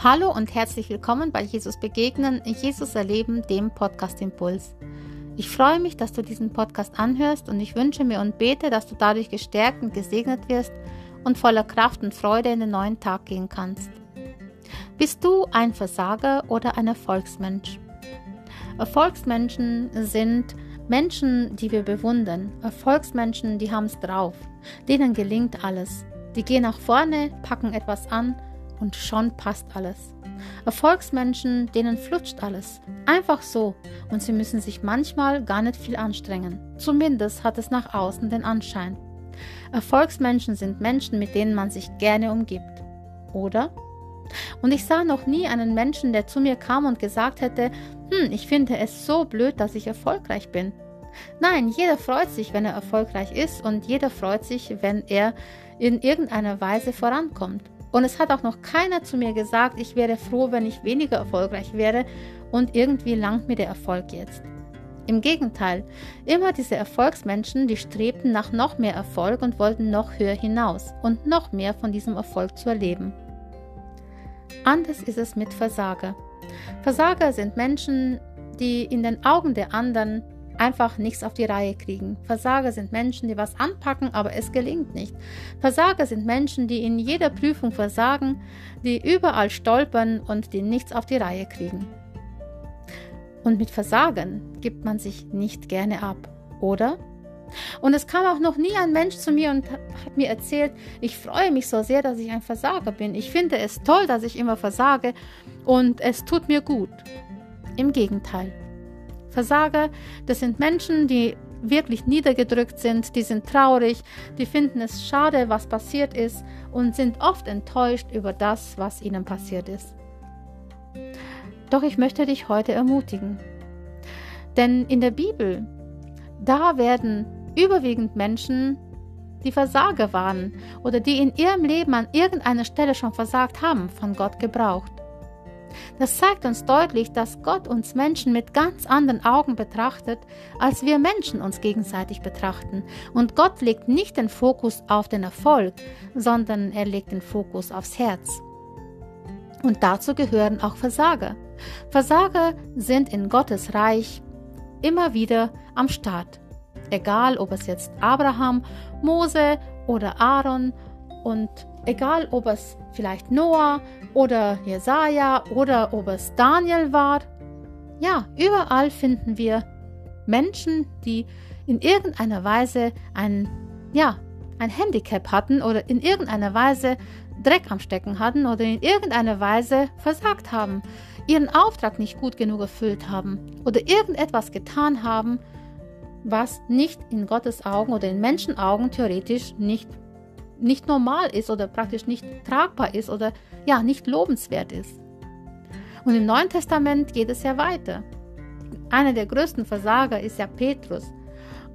Hallo und herzlich willkommen bei Jesus Begegnen, Jesus Erleben, dem Podcast Impuls. Ich freue mich, dass du diesen Podcast anhörst und ich wünsche mir und bete, dass du dadurch gestärkt und gesegnet wirst und voller Kraft und Freude in den neuen Tag gehen kannst. Bist du ein Versager oder ein Erfolgsmensch? Erfolgsmenschen sind Menschen, die wir bewundern. Erfolgsmenschen, die haben es drauf. Denen gelingt alles. Die gehen nach vorne, packen etwas an und schon passt alles. Erfolgsmenschen, denen flutscht alles. Einfach so. Und sie müssen sich manchmal gar nicht viel anstrengen. Zumindest hat es nach außen den Anschein. Erfolgsmenschen sind Menschen, mit denen man sich gerne umgibt. Oder? Und ich sah noch nie einen Menschen, der zu mir kam und gesagt hätte, hm, ich finde es so blöd, dass ich erfolgreich bin. Nein, jeder freut sich, wenn er erfolgreich ist und jeder freut sich, wenn er in irgendeiner Weise vorankommt. Und es hat auch noch keiner zu mir gesagt, ich wäre froh, wenn ich weniger erfolgreich wäre und irgendwie langt mir der Erfolg jetzt. Im Gegenteil, immer diese Erfolgsmenschen, die strebten nach noch mehr Erfolg und wollten noch höher hinaus und noch mehr von diesem Erfolg zu erleben. Anders ist es mit Versager. Versager sind Menschen, die in den Augen der anderen einfach nichts auf die Reihe kriegen. Versager sind Menschen, die was anpacken, aber es gelingt nicht. Versager sind Menschen, die in jeder Prüfung versagen, die überall stolpern und die nichts auf die Reihe kriegen. Und mit Versagen gibt man sich nicht gerne ab, oder? Und es kam auch noch nie ein Mensch zu mir und hat mir erzählt, ich freue mich so sehr, dass ich ein Versager bin. Ich finde es toll, dass ich immer versage und es tut mir gut. Im Gegenteil. Versager, das sind Menschen, die wirklich niedergedrückt sind, die sind traurig, die finden es schade, was passiert ist und sind oft enttäuscht über das, was ihnen passiert ist. Doch ich möchte dich heute ermutigen. Denn in der Bibel, da werden überwiegend Menschen, die Versager waren oder die in ihrem Leben an irgendeiner Stelle schon versagt haben, von Gott gebraucht. Das zeigt uns deutlich, dass Gott uns Menschen mit ganz anderen Augen betrachtet, als wir Menschen uns gegenseitig betrachten. Und Gott legt nicht den Fokus auf den Erfolg, sondern er legt den Fokus aufs Herz. Und dazu gehören auch Versager. Versager sind in Gottes Reich immer wieder am Start. Egal, ob es jetzt Abraham, Mose oder Aaron und egal, ob es vielleicht Noah oder Jesaja oder ob es Daniel war. Ja, überall finden wir Menschen, die in irgendeiner Weise ein, ja, ein Handicap hatten oder in irgendeiner Weise Dreck am Stecken hatten oder in irgendeiner Weise versagt haben, ihren Auftrag nicht gut genug erfüllt haben oder irgendetwas getan haben, was nicht in Gottes Augen oder in Menschen Augen theoretisch nicht nicht normal ist oder praktisch nicht tragbar ist oder ja, nicht lobenswert ist. Und im Neuen Testament geht es ja weiter. Einer der größten Versager ist ja Petrus.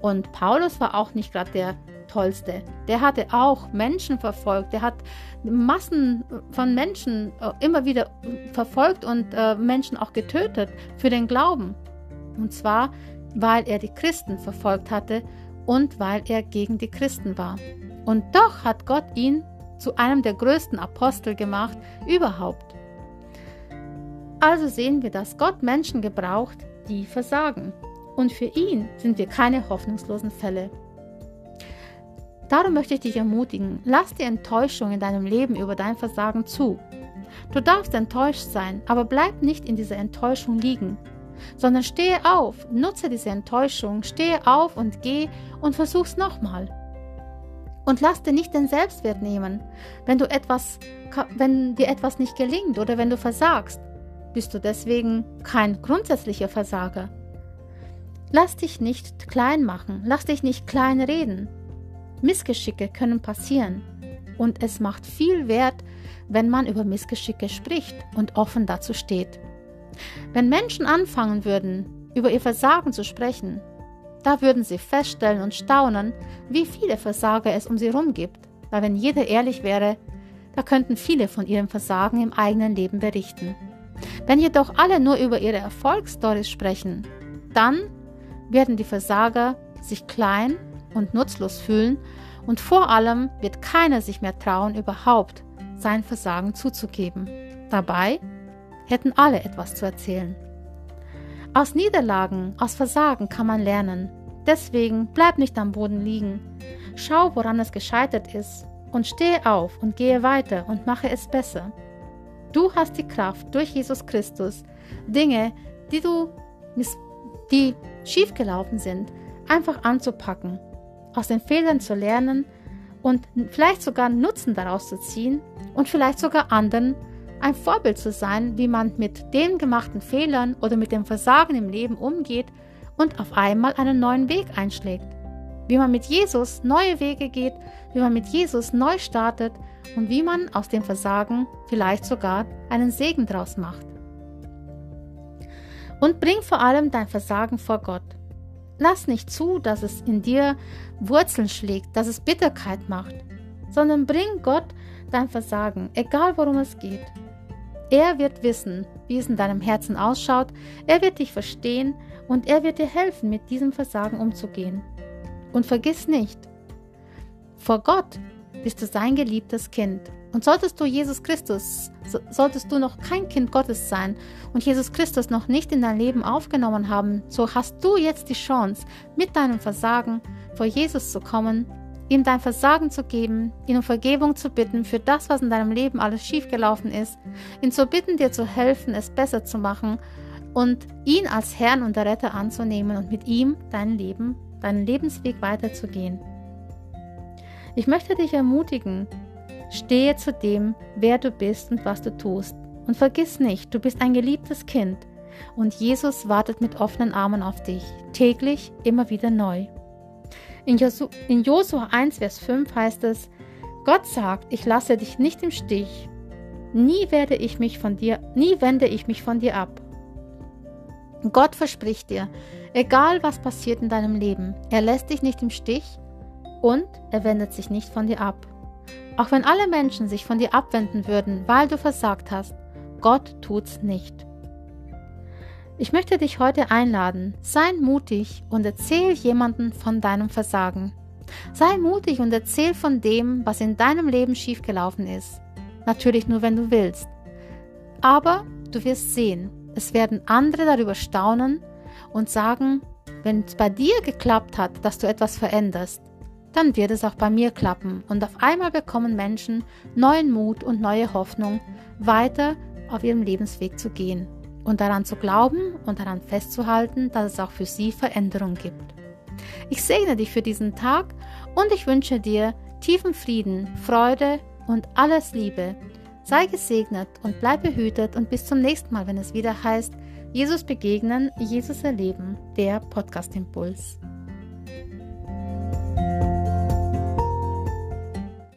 Und Paulus war auch nicht gerade der Tollste. Der hatte auch Menschen verfolgt. Der hat Massen von Menschen äh, immer wieder verfolgt und äh, Menschen auch getötet für den Glauben. Und zwar, weil er die Christen verfolgt hatte und weil er gegen die Christen war. Und doch hat Gott ihn zu einem der größten Apostel gemacht überhaupt. Also sehen wir, dass Gott Menschen gebraucht, die versagen. Und für ihn sind wir keine hoffnungslosen Fälle. Darum möchte ich dich ermutigen, lass die Enttäuschung in deinem Leben über dein Versagen zu. Du darfst enttäuscht sein, aber bleib nicht in dieser Enttäuschung liegen, sondern stehe auf, nutze diese Enttäuschung, stehe auf und geh und versuch's nochmal. Und lass dir nicht den Selbstwert nehmen, wenn du etwas, wenn dir etwas nicht gelingt oder wenn du versagst. Bist du deswegen kein grundsätzlicher Versager? Lass dich nicht klein machen, lass dich nicht klein reden. Missgeschicke können passieren und es macht viel Wert, wenn man über Missgeschicke spricht und offen dazu steht. Wenn Menschen anfangen würden, über ihr Versagen zu sprechen, da würden sie feststellen und staunen, wie viele Versager es um sie herum gibt, weil wenn jeder ehrlich wäre, da könnten viele von ihrem Versagen im eigenen Leben berichten. Wenn jedoch alle nur über ihre Erfolgsstories sprechen, dann werden die Versager sich klein und nutzlos fühlen und vor allem wird keiner sich mehr trauen, überhaupt sein Versagen zuzugeben. Dabei hätten alle etwas zu erzählen. Aus Niederlagen, aus Versagen kann man lernen. Deswegen bleib nicht am Boden liegen. Schau, woran es gescheitert ist und stehe auf und gehe weiter und mache es besser. Du hast die Kraft durch Jesus Christus, Dinge, die du die schiefgelaufen sind, einfach anzupacken, aus den Fehlern zu lernen und vielleicht sogar Nutzen daraus zu ziehen und vielleicht sogar anderen ein Vorbild zu sein, wie man mit den gemachten Fehlern oder mit dem Versagen im Leben umgeht und auf einmal einen neuen Weg einschlägt. Wie man mit Jesus neue Wege geht, wie man mit Jesus neu startet und wie man aus dem Versagen vielleicht sogar einen Segen draus macht. Und bring vor allem dein Versagen vor Gott. Lass nicht zu, dass es in dir Wurzeln schlägt, dass es Bitterkeit macht, sondern bring Gott dein Versagen, egal worum es geht. Er wird wissen, wie es in deinem Herzen ausschaut, er wird dich verstehen und er wird dir helfen, mit diesem Versagen umzugehen. Und vergiss nicht, vor Gott bist du sein geliebtes Kind. Und solltest du Jesus Christus, solltest du noch kein Kind Gottes sein und Jesus Christus noch nicht in dein Leben aufgenommen haben, so hast du jetzt die Chance, mit deinem Versagen vor Jesus zu kommen, ihm dein Versagen zu geben, ihn um Vergebung zu bitten für das, was in deinem Leben alles schiefgelaufen ist, ihn zu bitten, dir zu helfen, es besser zu machen und ihn als Herrn und Retter anzunehmen und mit ihm dein Leben, deinen Lebensweg weiterzugehen. Ich möchte dich ermutigen, stehe zu dem, wer du bist und was du tust. Und vergiss nicht, du bist ein geliebtes Kind und Jesus wartet mit offenen Armen auf dich, täglich immer wieder neu. In, Josu, in Josua 1, Vers 5 heißt es, Gott sagt, ich lasse dich nicht im Stich. Nie werde ich mich von dir, nie wende ich mich von dir ab. Gott verspricht dir, egal was passiert in deinem Leben, er lässt dich nicht im Stich und er wendet sich nicht von dir ab. Auch wenn alle Menschen sich von dir abwenden würden, weil du versagt hast, Gott tut's nicht. Ich möchte dich heute einladen, sei mutig und erzähl jemanden von deinem Versagen. Sei mutig und erzähl von dem, was in deinem Leben schiefgelaufen ist. Natürlich nur, wenn du willst. Aber du wirst sehen, es werden andere darüber staunen und sagen, wenn es bei dir geklappt hat, dass du etwas veränderst, dann wird es auch bei mir klappen und auf einmal bekommen Menschen neuen Mut und neue Hoffnung, weiter auf ihrem Lebensweg zu gehen und daran zu glauben und daran festzuhalten, dass es auch für sie Veränderung gibt. Ich segne dich für diesen Tag und ich wünsche dir tiefen Frieden, Freude und alles Liebe. Sei gesegnet und bleib behütet und bis zum nächsten Mal, wenn es wieder heißt, Jesus begegnen, Jesus erleben, der Podcast Impuls.